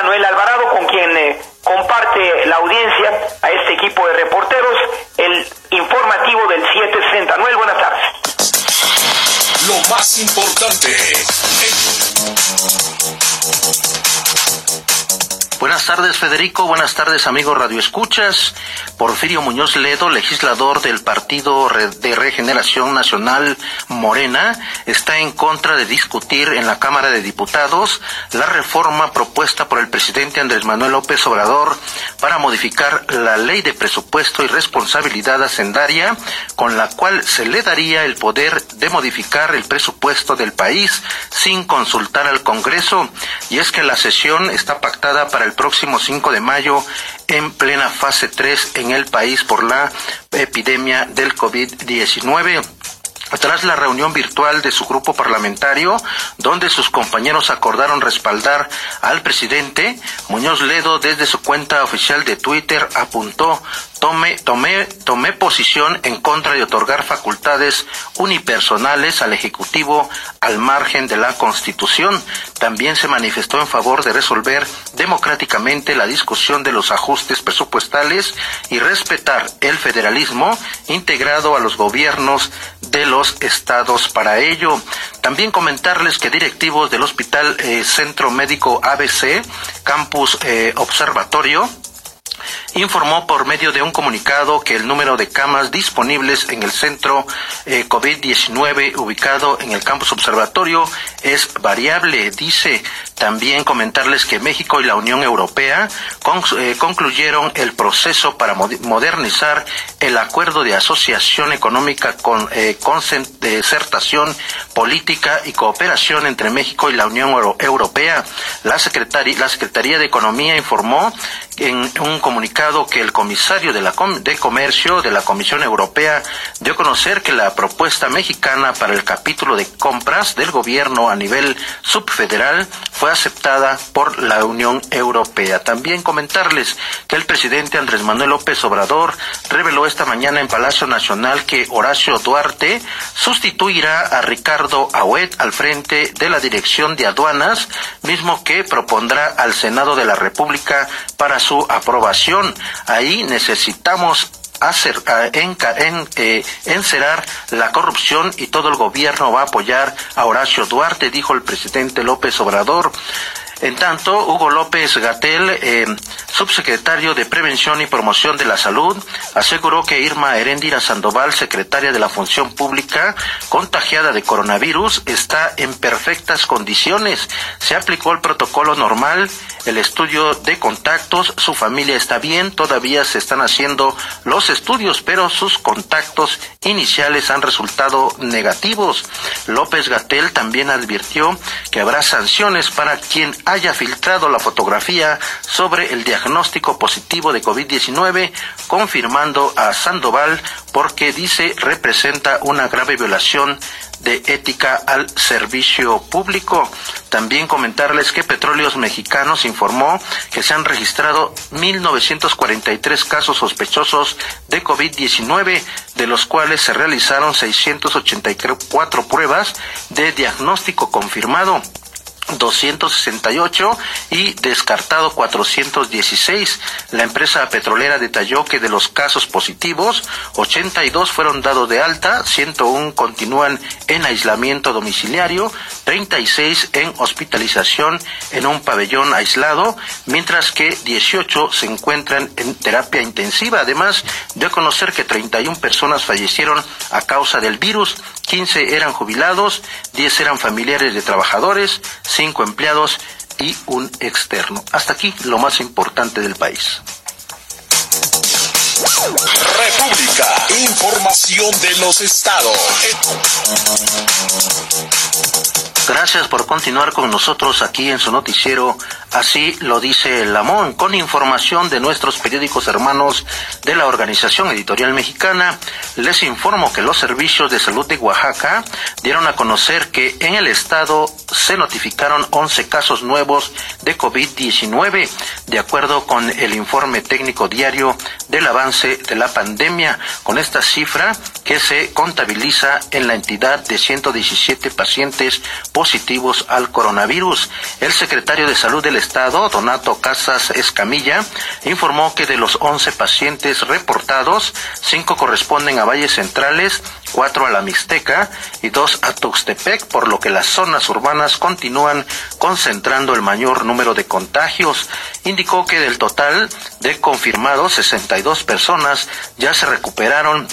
está Noel Alvarado, con quien eh, comparte la audiencia a este equipo de reporteros el informativo del 760. Noel, buenas tardes. Lo más importante. Buenas tardes, Federico. Buenas tardes, amigos radioescuchas. Porfirio Muñoz Ledo, legislador del Partido de Regeneración Nacional Morena, está en contra de discutir en la Cámara de Diputados la reforma propuesta por el presidente Andrés Manuel López Obrador para modificar la ley de presupuesto y responsabilidad hacendaria, con la cual se le daría el poder de modificar el presupuesto del país sin consultar al Congreso. Y es que la sesión está pactada para el próximo 5 de mayo en plena fase 3 en el país por la epidemia del COVID-19 tras la reunión virtual de su grupo parlamentario, donde sus compañeros acordaron respaldar al presidente, Muñoz Ledo desde su cuenta oficial de Twitter apuntó Tome, tomé, tomé posición en contra de otorgar facultades unipersonales al Ejecutivo al margen de la Constitución. También se manifestó en favor de resolver democráticamente la discusión de los ajustes presupuestales y respetar el federalismo integrado a los gobiernos de los estados para ello. También comentarles que directivos del Hospital eh, Centro Médico ABC, Campus eh, Observatorio, informó por medio de un comunicado que el número de camas disponibles en el centro eh, COVID-19 ubicado en el campus observatorio es variable. Dice también comentarles que México y la Unión Europea eh, concluyeron el proceso para modernizar el acuerdo de asociación económica con eh, concertación política y cooperación entre México y la Unión Europea. La, la Secretaría de Economía informó en un comunicado que el comisario de, Comercio de la Comisión Europea dio a conocer que la propuesta mexicana para el capítulo de compras del gobierno a nivel subfederal fue aceptada por la Unión Europea. También comentarles que el presidente Andrés Manuel López Obrador reveló esta mañana en Palacio Nacional que Horacio Duarte sustituirá a Ricardo Ahuet al frente de la Dirección de Aduanas, mismo que propondrá al Senado de la República para su aprobación. Ahí necesitamos hacer, eh, la corrupción y todo el gobierno va a apoyar a Horacio Duarte, dijo el presidente López Obrador. En tanto, Hugo López Gatel, eh, subsecretario de Prevención y Promoción de la Salud, aseguró que Irma Heréndira Sandoval, secretaria de la Función Pública, contagiada de coronavirus, está en perfectas condiciones. Se aplicó el protocolo normal, el estudio de contactos, su familia está bien, todavía se están haciendo los estudios, pero sus contactos iniciales han resultado negativos. López Gatel también advirtió que habrá sanciones para quien haya filtrado la fotografía sobre el diagnóstico positivo de COVID-19, confirmando a Sandoval porque dice representa una grave violación de ética al servicio público. También comentarles que Petróleos Mexicanos informó que se han registrado 1.943 casos sospechosos de COVID-19, de los cuales se realizaron 684 pruebas de diagnóstico confirmado. 268 y descartado 416. La empresa petrolera detalló que de los casos positivos, 82 fueron dados de alta, 101 continúan en aislamiento domiciliario, 36 en hospitalización en un pabellón aislado, mientras que 18 se encuentran en terapia intensiva. Además, de conocer que 31 personas fallecieron a causa del virus, 15 eran jubilados, 10 eran familiares de trabajadores, 5 empleados y un externo. Hasta aquí lo más importante del país. República. Información de los estados. Gracias por continuar con nosotros aquí en su noticiero. Así lo dice Lamón, con información de nuestros periódicos hermanos de la Organización Editorial Mexicana. Les informo que los servicios de salud de Oaxaca dieron a conocer que en el estado se notificaron 11 casos nuevos de COVID-19, de acuerdo con el informe técnico diario del avance de la pandemia, con esta cifra que se contabiliza en la entidad de 117 pacientes positivos al coronavirus. El secretario de Salud del Estado, Donato Casas Escamilla, informó que de los 11 pacientes reportados, cinco corresponden a valles centrales, cuatro a la Mixteca y dos a Tuxtepec, por lo que las zonas urbanas continúan concentrando el mayor número de contagios. Indicó que del total de confirmados, 62 personas ya se recuperaron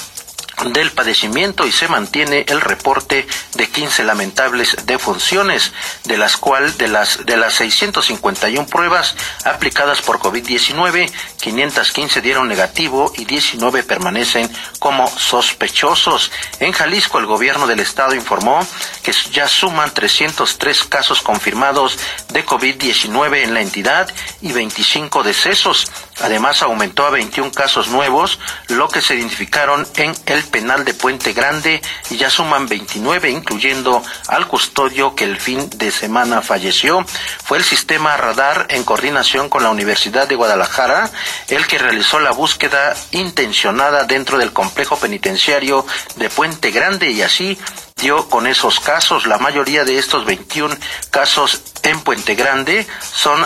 del padecimiento y se mantiene el reporte de 15 lamentables defunciones, de las cuales de las de las 651 pruebas aplicadas por COVID-19, 515 dieron negativo y 19 permanecen como sospechosos. En Jalisco el gobierno del estado informó que ya suman 303 casos confirmados de COVID-19 en la entidad y 25 decesos. Además aumentó a 21 casos nuevos, lo que se identificaron en el penal de Puente Grande y ya suman 29, incluyendo al custodio que el fin de semana falleció. Fue el sistema radar en coordinación con la Universidad de Guadalajara el que realizó la búsqueda intencionada dentro del complejo penitenciario de Puente Grande y así dio con esos casos. La mayoría de estos 21 casos en Puente Grande son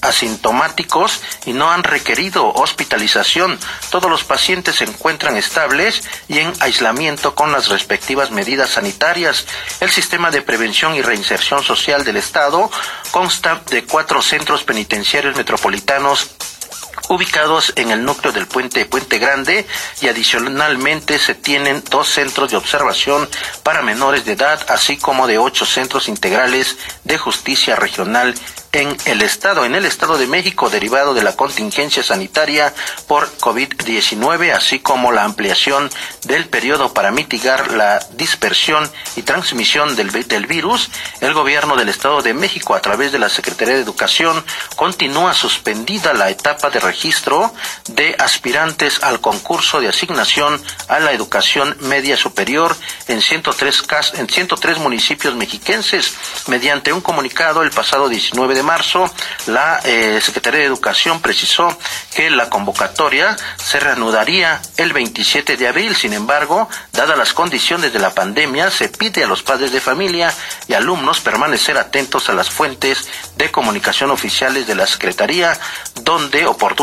asintomáticos y no han requerido hospitalización. Todos los pacientes se encuentran estables y en aislamiento con las respectivas medidas sanitarias. El sistema de prevención y reinserción social del Estado consta de cuatro centros penitenciarios metropolitanos ubicados en el núcleo del puente Puente Grande y adicionalmente se tienen dos centros de observación para menores de edad, así como de ocho centros integrales de justicia regional en el Estado, en el Estado de México, derivado de la contingencia sanitaria por COVID-19, así como la ampliación del periodo para mitigar la dispersión y transmisión del, del virus, el gobierno del Estado de México, a través de la Secretaría de Educación, continúa suspendida la etapa de registro de aspirantes al concurso de asignación a la educación media superior en 103, en 103 municipios mexiquenses. Mediante un comunicado el pasado 19 de marzo, la eh, Secretaría de Educación precisó que la convocatoria se reanudaría el 27 de abril. Sin embargo, dadas las condiciones de la pandemia, se pide a los padres de familia y alumnos permanecer atentos a las fuentes de comunicación oficiales de la Secretaría, donde oportunamente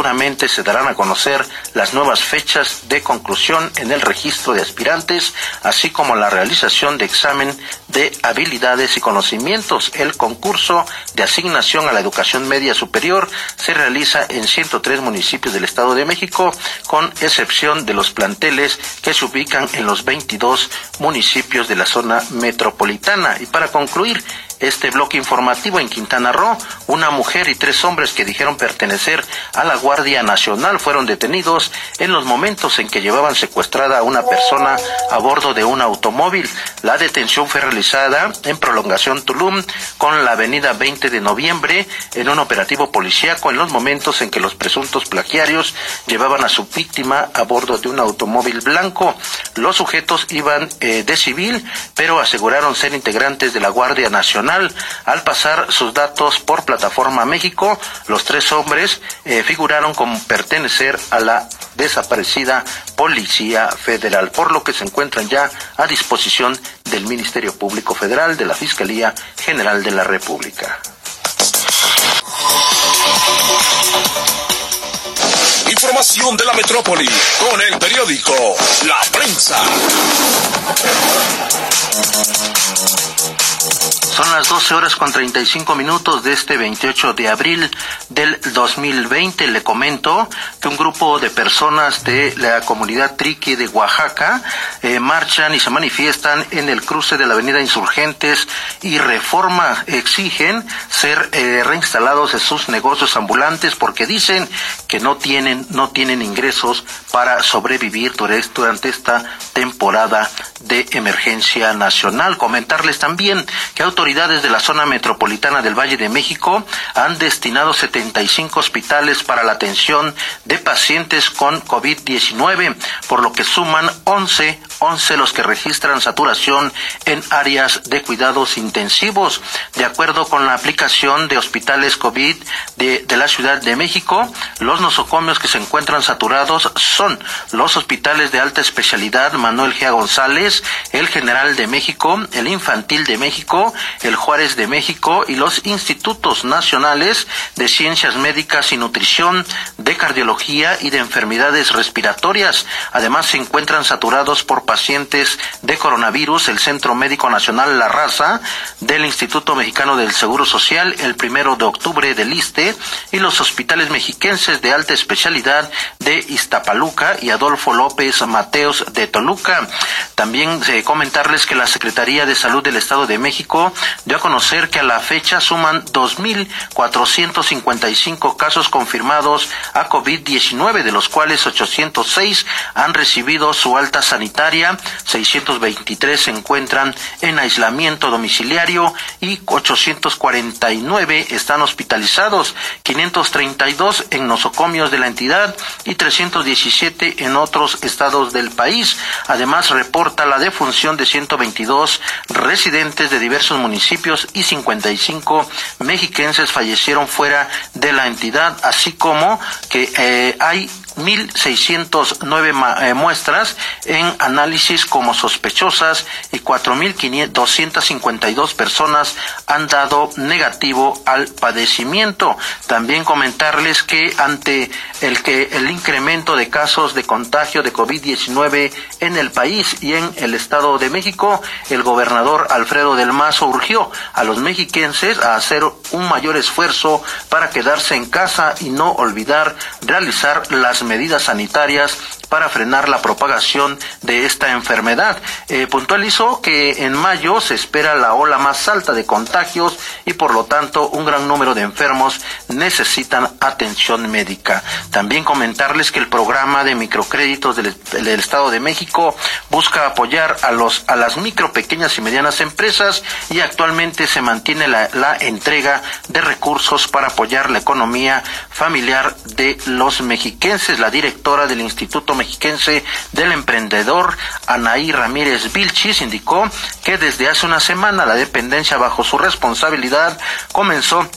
se darán a conocer las nuevas fechas de conclusión en el registro de aspirantes, así como la realización de examen de habilidades y conocimientos. El concurso de asignación a la educación media superior se realiza en 103 municipios del Estado de México, con excepción de los planteles que se ubican en los 22 municipios de la zona metropolitana. Y para concluir, este bloque informativo en Quintana Roo, una mujer y tres hombres que dijeron pertenecer a la Guardia Nacional fueron detenidos en los momentos en que llevaban secuestrada a una persona a bordo de un automóvil. La detención fue realizada en prolongación Tulum con la avenida 20 de noviembre en un operativo policíaco en los momentos en que los presuntos plagiarios llevaban a su víctima a bordo de un automóvil blanco. Los sujetos iban eh, de civil, pero aseguraron ser integrantes de la Guardia Nacional al pasar sus datos por Plataforma México, los tres hombres eh, figuraron como pertenecer a la desaparecida Policía Federal, por lo que se encuentran ya a disposición del Ministerio Público Federal, de la Fiscalía General de la República. Información de la metrópoli con el periódico La Prensa. Son las 12 horas con 35 minutos de este 28 de abril del 2020. Le comento que un grupo de personas de la comunidad Triqui de Oaxaca eh, marchan y se manifiestan en el cruce de la avenida Insurgentes y Reforma. Exigen ser eh, reinstalados en sus negocios ambulantes porque dicen que no tienen, no tienen ingresos para sobrevivir durante esta temporada de emergencia nacional. Comentarles también que autoridades de la zona metropolitana del Valle de México han destinado 75 hospitales para la atención de pacientes con COVID-19, por lo que suman 11, 11 los que registran saturación en áreas de cuidados intensivos. De acuerdo con la aplicación de hospitales COVID de, de la Ciudad de México, los nosocomios que se encuentran saturados son los hospitales de alta especialidad Manuel G. González, el General de México, el Infantil de México, el Juárez de México y los institutos nacionales de ciencias médicas y nutrición, de cardiología y de enfermedades respiratorias. Además, se encuentran saturados por pacientes de coronavirus el Centro Médico Nacional La Raza del Instituto Mexicano del Seguro Social el primero de octubre del ISTE y los hospitales mexiquenses de alta especialidad de Iztapaluca y Adolfo López Mateos de Toluca. También eh, comentarles que la Secretaría de Salud del Estado de México dio a conocer que a la fecha suman 2.455 casos confirmados a COVID-19, de los cuales 806 han recibido su alta sanitaria, 623 se encuentran en aislamiento domiciliario y 849 están hospitalizados, 532 en nosocomios de la entidad y 317 en otros estados del país. Además, reporta la defunción de 122 residentes de diversos municipios y 55 mexiquenses fallecieron fuera de la entidad, así como que eh, hay 1.609 eh, muestras en análisis como sospechosas y 4.252 personas han dado negativo al padecimiento. También comentarles que ante el que el incremento de casos de contagio de COVID-19 en el país y en el Estado de México, el gobernador Alfredo del Mazo urgió a los mexiquenses a hacer un mayor esfuerzo para quedarse en casa y no olvidar realizar las medidas sanitarias para frenar la propagación de esta enfermedad. Eh, puntualizó que en mayo se espera la ola más alta de contagios y por lo tanto un gran número de enfermos necesitan atención médica. También comentarles que el programa de microcréditos del, Estado de México busca apoyar a los a las micro, pequeñas y medianas empresas y actualmente se mantiene la, la entrega de recursos para apoyar la economía familiar de los mexiquenses. La directora del Instituto mexiquense del emprendedor Anaí Ramírez Vilchis indicó que desde hace una semana la dependencia bajo su responsabilidad comenzó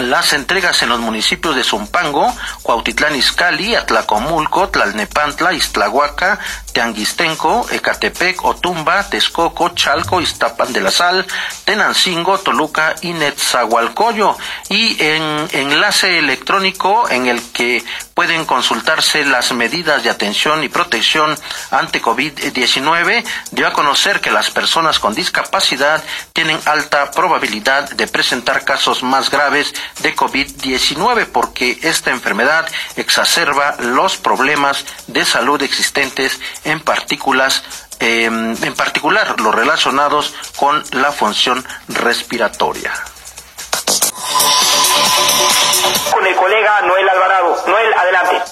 las entregas en los municipios de Zumpango, Cuautitlán Izcalli, Atlacomulco, Tlalnepantla, Iztlahuaca, Teanguistenco, Ecatepec, Otumba, Texcoco, Chalco, Iztapan de la Sal, Tenancingo, Toluca y Netzahualcoyo. Y en enlace electrónico en el que pueden consultarse las medidas de atención y protección ante COVID-19, dio a conocer que las personas con discapacidad tienen alta probabilidad de presentar casos más graves de COVID-19 porque esta enfermedad exacerba los problemas de salud existentes en partículas em, en particular los relacionados con la función respiratoria. Con el colega Noel Alvarado. Noel, adelante.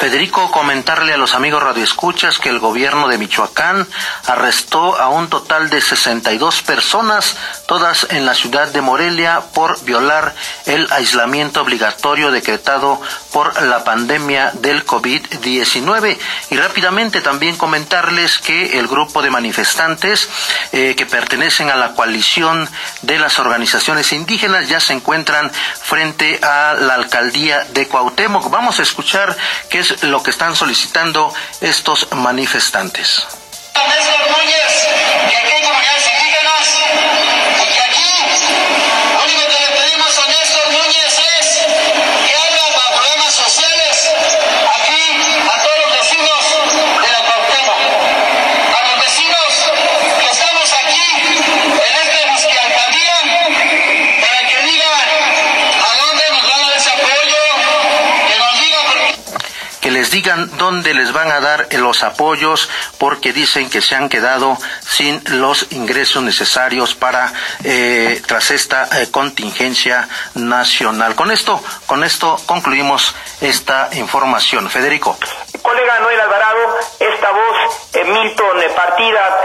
Federico, comentarle a los amigos radioescuchas que el gobierno de Michoacán arrestó a un total de 62 personas, todas en la ciudad de Morelia, por violar el aislamiento obligatorio decretado por la pandemia del COVID-19. Y rápidamente también comentarles que el grupo de manifestantes eh, que pertenecen a la coalición de las organizaciones indígenas ya se encuentran frente a la alcaldía de Cuauhtémoc. Vamos a escuchar qué es lo que están solicitando estos manifestantes. Yeah. Digan dónde les van a dar los apoyos porque dicen que se han quedado sin los ingresos necesarios para eh, tras esta eh, contingencia nacional. Con esto, con esto concluimos esta información. Federico. Colega Noel Alvarado, esta voz eh, Milton Partida,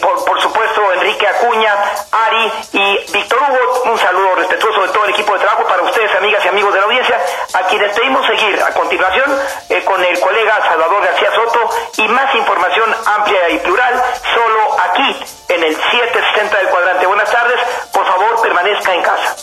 por, por supuesto Enrique Acuña, Ari y Víctor Hugo. Un saludo respetuoso de todo el equipo de trabajo para ustedes, amigas y amigos de la audiencia, quienes pedimos seguir a continuación con el colega Salvador García Soto y más información amplia y plural solo aquí en el 760 del cuadrante. Buenas tardes, por favor permanezca en casa.